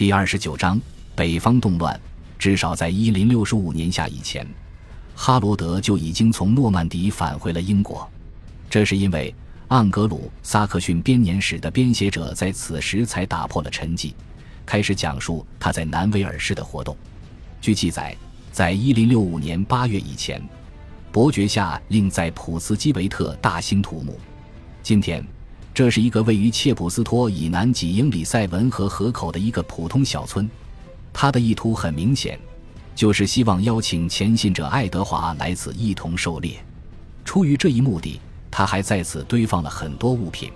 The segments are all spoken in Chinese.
第二十九章北方动乱。至少在一零六十五年夏以前，哈罗德就已经从诺曼底返回了英国。这是因为盎格鲁撒克逊编年史的编写者在此时才打破了沉寂，开始讲述他在南威尔士的活动。据记载，在一零六五年八月以前，伯爵下令在普斯基维特大兴土木。今天，这是一个位于切普斯托以南几英里塞文河河口的一个普通小村。他的意图很明显，就是希望邀请前信者爱德华来此一同狩猎。出于这一目的，他还在此堆放了很多物品。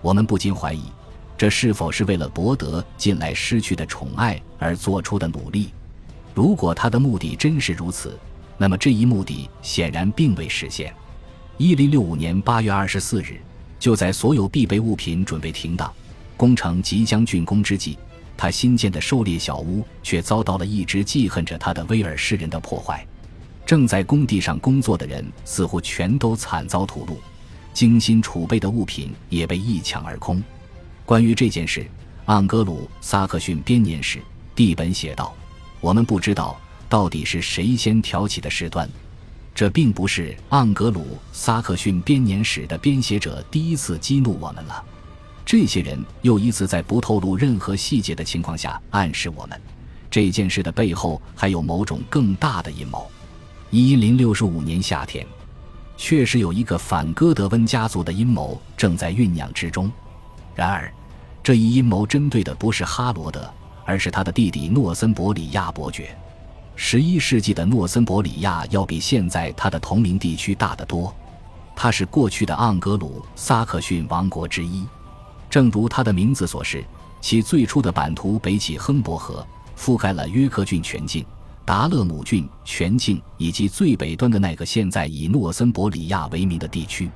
我们不禁怀疑，这是否是为了博得近来失去的宠爱而做出的努力？如果他的目的真是如此，那么这一目的显然并未实现。一零六五年八月二十四日，就在所有必备物品准备停当、工程即将竣工之际。他新建的狩猎小屋却遭到了一直记恨着他的威尔士人的破坏。正在工地上工作的人似乎全都惨遭屠戮，精心储备的物品也被一抢而空。关于这件事，《盎格鲁撒克逊编年史》地本写道：“我们不知道到底是谁先挑起的事端。这并不是《盎格鲁撒克逊编年史》的编写者第一次激怒我们了。”这些人又一次在不透露任何细节的情况下暗示我们，这件事的背后还有某种更大的阴谋。一零六十五年夏天，确实有一个反戈德温家族的阴谋正在酝酿之中。然而，这一阴谋针对的不是哈罗德，而是他的弟弟诺森伯里亚伯爵。十一世纪的诺森伯里亚要比现在它的同名地区大得多，它是过去的盎格鲁撒克逊王国之一。正如它的名字所示，其最初的版图北起亨伯河，覆盖了约克郡全境、达勒姆郡全境以及最北端的那个现在以诺森伯里亚为名的地区。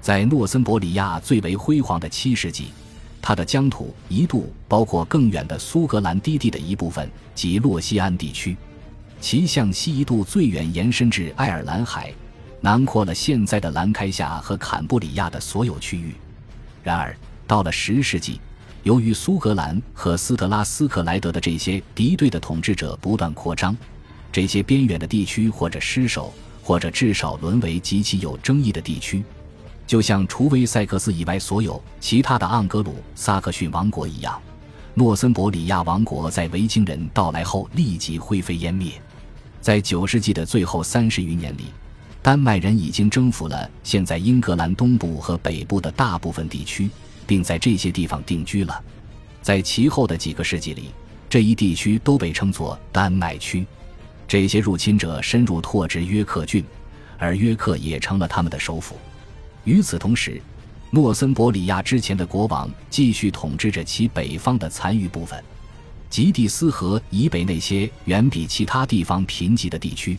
在诺森伯里亚最为辉煌的七世纪，它的疆土一度包括更远的苏格兰低地的一部分及洛西安地区，其向西一度最远延伸至爱尔兰海，囊括了现在的兰开夏和坎布里亚的所有区域。然而，到了十世纪，由于苏格兰和斯特拉斯克莱德的这些敌对的统治者不断扩张，这些边远的地区或者失守，或者至少沦为极其有争议的地区，就像除威塞克斯以外所有其他的盎格鲁撒克逊王国一样，诺森伯里亚王国在维京人到来后立即灰飞烟灭。在九世纪的最后三十余年里，丹麦人已经征服了现在英格兰东部和北部的大部分地区。并在这些地方定居了。在其后的几个世纪里，这一地区都被称作丹麦区。这些入侵者深入拓殖约克郡，而约克也成了他们的首府。与此同时，诺森伯里亚之前的国王继续统治着其北方的残余部分，吉蒂斯河以北那些远比其他地方贫瘠的地区。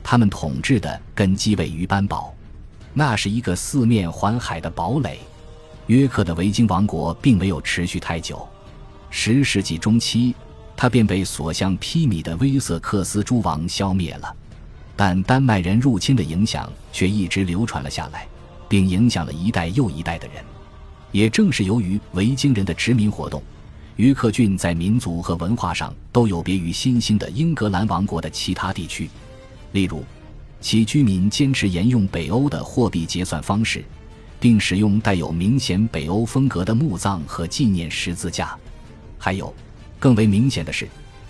他们统治的根基位于班堡，那是一个四面环海的堡垒。约克的维京王国并没有持续太久，十世纪中期，他便被所向披靡的威瑟克斯诸王消灭了。但丹麦人入侵的影响却一直流传了下来，并影响了一代又一代的人。也正是由于维京人的殖民活动，约克郡在民族和文化上都有别于新兴的英格兰王国的其他地区，例如，其居民坚持沿用北欧的货币结算方式。并使用带有明显北欧风格的墓葬和纪念十字架，还有更为明显的是，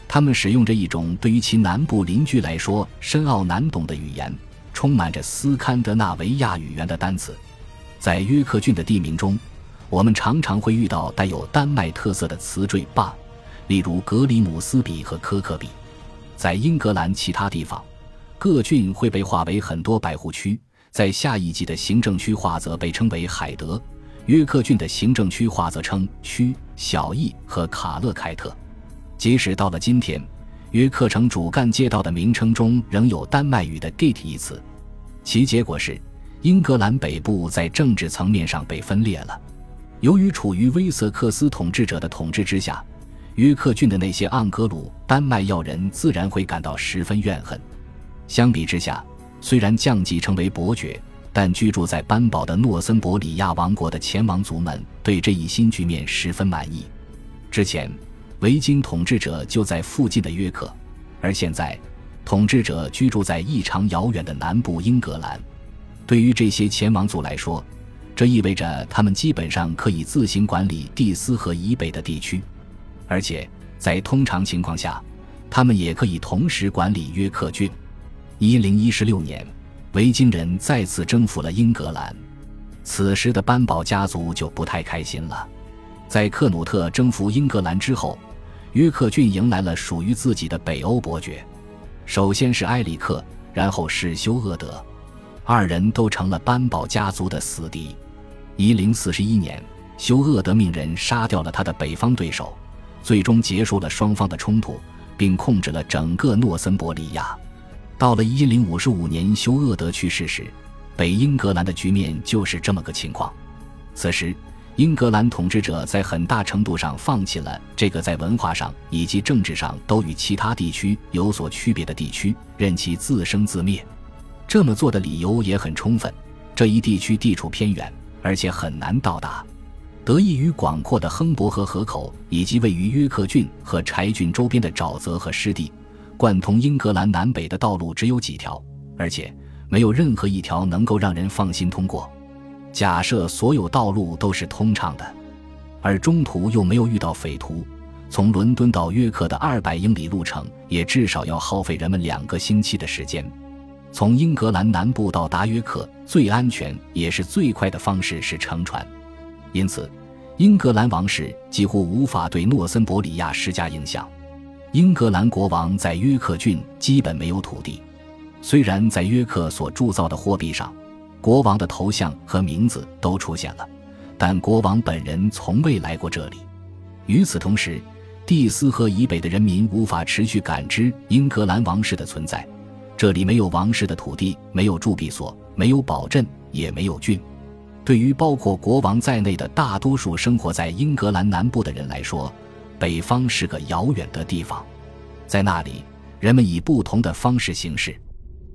他们使用着一种对于其南部邻居来说深奥难懂的语言，充满着斯堪的纳维亚语言的单词。在约克郡的地名中，我们常常会遇到带有丹麦特色的词缀坝，例如格里姆斯比和科克比。在英格兰其他地方，各郡会被划为很多百户区。在下一级的行政区划则被称为海德，约克郡的行政区划则称区、小邑和卡勒凯特。即使到了今天，约克城主干街道的名称中仍有丹麦语的 “gate” 一词。其结果是，英格兰北部在政治层面上被分裂了。由于处于威瑟克斯统治者的统治之下，约克郡的那些盎格鲁丹麦要人自然会感到十分怨恨。相比之下，虽然降级成为伯爵，但居住在班堡的诺森伯里亚王国的前王族们对这一新局面十分满意。之前，维京统治者就在附近的约克，而现在，统治者居住在异常遥远的南部英格兰。对于这些前王族来说，这意味着他们基本上可以自行管理蒂斯河以北的地区，而且在通常情况下，他们也可以同时管理约克郡。一零一六年，维京人再次征服了英格兰。此时的班堡家族就不太开心了。在克努特征服英格兰之后，约克郡迎来了属于自己的北欧伯爵。首先是埃里克，然后是休厄德，二人都成了班堡家族的死敌。一零四一年，休厄德命人杀掉了他的北方对手，最终结束了双方的冲突，并控制了整个诺森伯利亚。到了一零五五年，休厄德去世时。北英格兰的局面就是这么个情况。此时，英格兰统治者在很大程度上放弃了这个在文化上以及政治上都与其他地区有所区别的地区，任其自生自灭。这么做的理由也很充分：这一地区地处偏远，而且很难到达。得益于广阔的亨伯河河口以及位于约克郡和柴郡周边的沼泽和湿地，贯通英格兰南北的道路只有几条，而且。没有任何一条能够让人放心通过。假设所有道路都是通畅的，而中途又没有遇到匪徒，从伦敦到约克的二百英里路程也至少要耗费人们两个星期的时间。从英格兰南部到达约克，最安全也是最快的方式是乘船。因此，英格兰王室几乎无法对诺森伯里亚施加影响。英格兰国王在约克郡基本没有土地。虽然在约克所铸造的货币上，国王的头像和名字都出现了，但国王本人从未来过这里。与此同时，蒂斯河以北的人民无法持续感知英格兰王室的存在。这里没有王室的土地，没有铸币所，没有堡镇，也没有郡。对于包括国王在内的大多数生活在英格兰南部的人来说，北方是个遥远的地方。在那里，人们以不同的方式行事。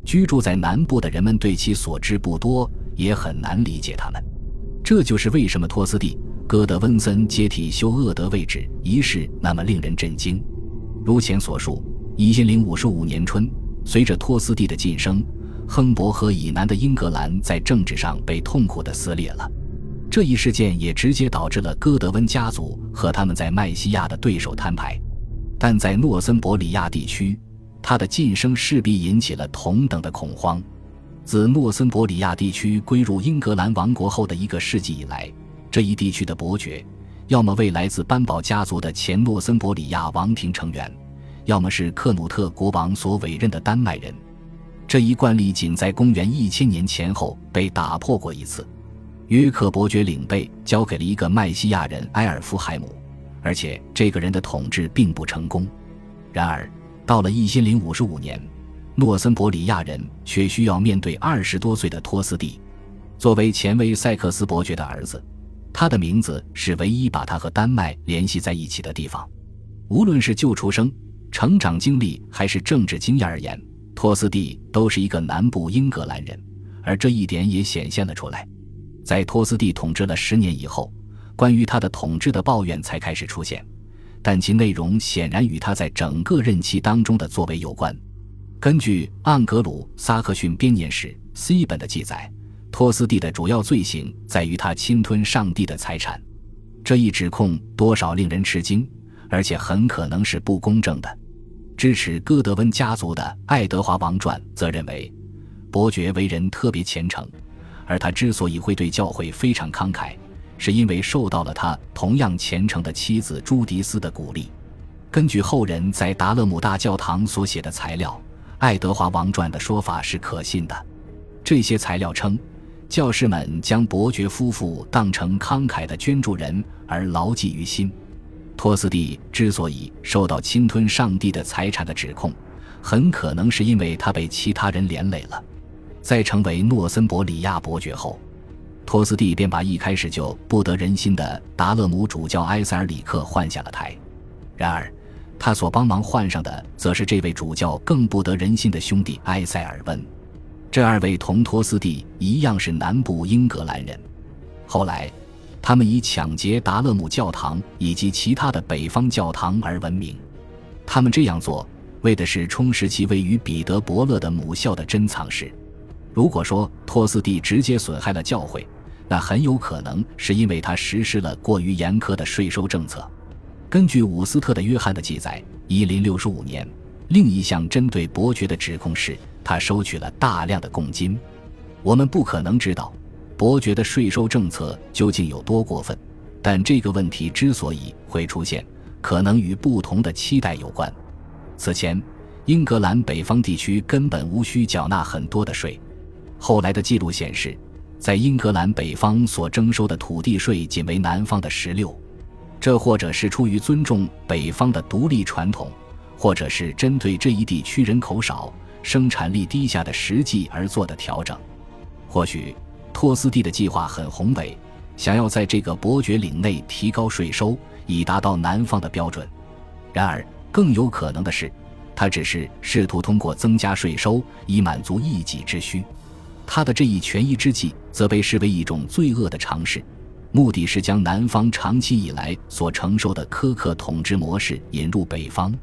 居住在南部的人们对其所知不多，也很难理解他们。这就是为什么托斯蒂·戈德温森接替休厄德位置一事那么令人震惊。如前所述，一千零五十五年春，随着托斯蒂的晋升，亨伯河以南的英格兰在政治上被痛苦地撕裂了。这一事件也直接导致了戈德温家族和他们在麦西亚的对手摊牌。但在诺森伯里亚地区。他的晋升势必引起了同等的恐慌。自诺森伯里亚地区归入英格兰王国后的一个世纪以来，这一地区的伯爵，要么为来自班堡家族的前诺森伯里亚王庭成员，要么是克努特国王所委任的丹麦人。这一惯例仅在公元一千年前后被打破过一次。约克伯爵领被交给了一个麦西亚人埃尔夫海姆，而且这个人的统治并不成功。然而。到了一千零五十五年，诺森伯里亚人却需要面对二十多岁的托斯蒂。作为前威塞克斯伯爵的儿子，他的名字是唯一把他和丹麦联系在一起的地方。无论是就出生、成长经历还是政治经验而言，托斯蒂都是一个南部英格兰人，而这一点也显现了出来。在托斯蒂统治了十年以后，关于他的统治的抱怨才开始出现。但其内容显然与他在整个任期当中的作为有关。根据《盎格鲁撒克逊编年史》C 本的记载，托斯蒂的主要罪行在于他侵吞上帝的财产。这一指控多少令人吃惊，而且很可能是不公正的。支持戈德温家族的《爱德华王传》则认为，伯爵为人特别虔诚，而他之所以会对教会非常慷慨。是因为受到了他同样虔诚的妻子朱迪斯的鼓励。根据后人在达勒姆大教堂所写的材料，《爱德华王传》的说法是可信的。这些材料称，教士们将伯爵夫妇当成慷慨的捐助人而牢记于心。托斯蒂之所以受到侵吞上帝的财产的指控，很可能是因为他被其他人连累了。在成为诺森伯里亚伯爵后。托斯蒂便把一开始就不得人心的达勒姆主教埃塞尔里克换下了台，然而，他所帮忙换上的则是这位主教更不得人心的兄弟埃塞尔温。这二位同托斯蒂一样是南部英格兰人。后来，他们以抢劫达勒姆教堂以及其他的北方教堂而闻名。他们这样做，为的是充实其位于彼得伯勒的母校的珍藏室。如果说托斯蒂直接损害了教会，那很有可能是因为他实施了过于严苛的税收政策。根据伍斯特的约翰的记载，一零六十五年，另一项针对伯爵的指控是他收取了大量的贡金。我们不可能知道伯爵的税收政策究竟有多过分，但这个问题之所以会出现，可能与不同的期待有关。此前，英格兰北方地区根本无需缴纳很多的税。后来的记录显示，在英格兰北方所征收的土地税仅为南方的十六。这或者是出于尊重北方的独立传统，或者是针对这一地区人口少、生产力低下的实际而做的调整。或许托斯蒂的计划很宏伟，想要在这个伯爵领内提高税收，以达到南方的标准。然而，更有可能的是，他只是试图通过增加税收以满足一己之需。他的这一权宜之计，则被视为一种罪恶的尝试。目的是将南方长期以来所承受的苛刻统治模式引入北方，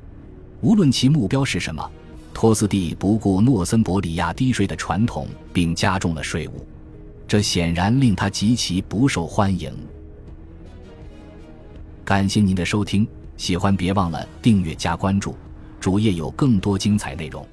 无论其目标是什么，托斯蒂不顾诺森伯里亚低税的传统，并加重了税务，这显然令他极其不受欢迎。感谢您的收听，喜欢别忘了订阅加关注，主页有更多精彩内容。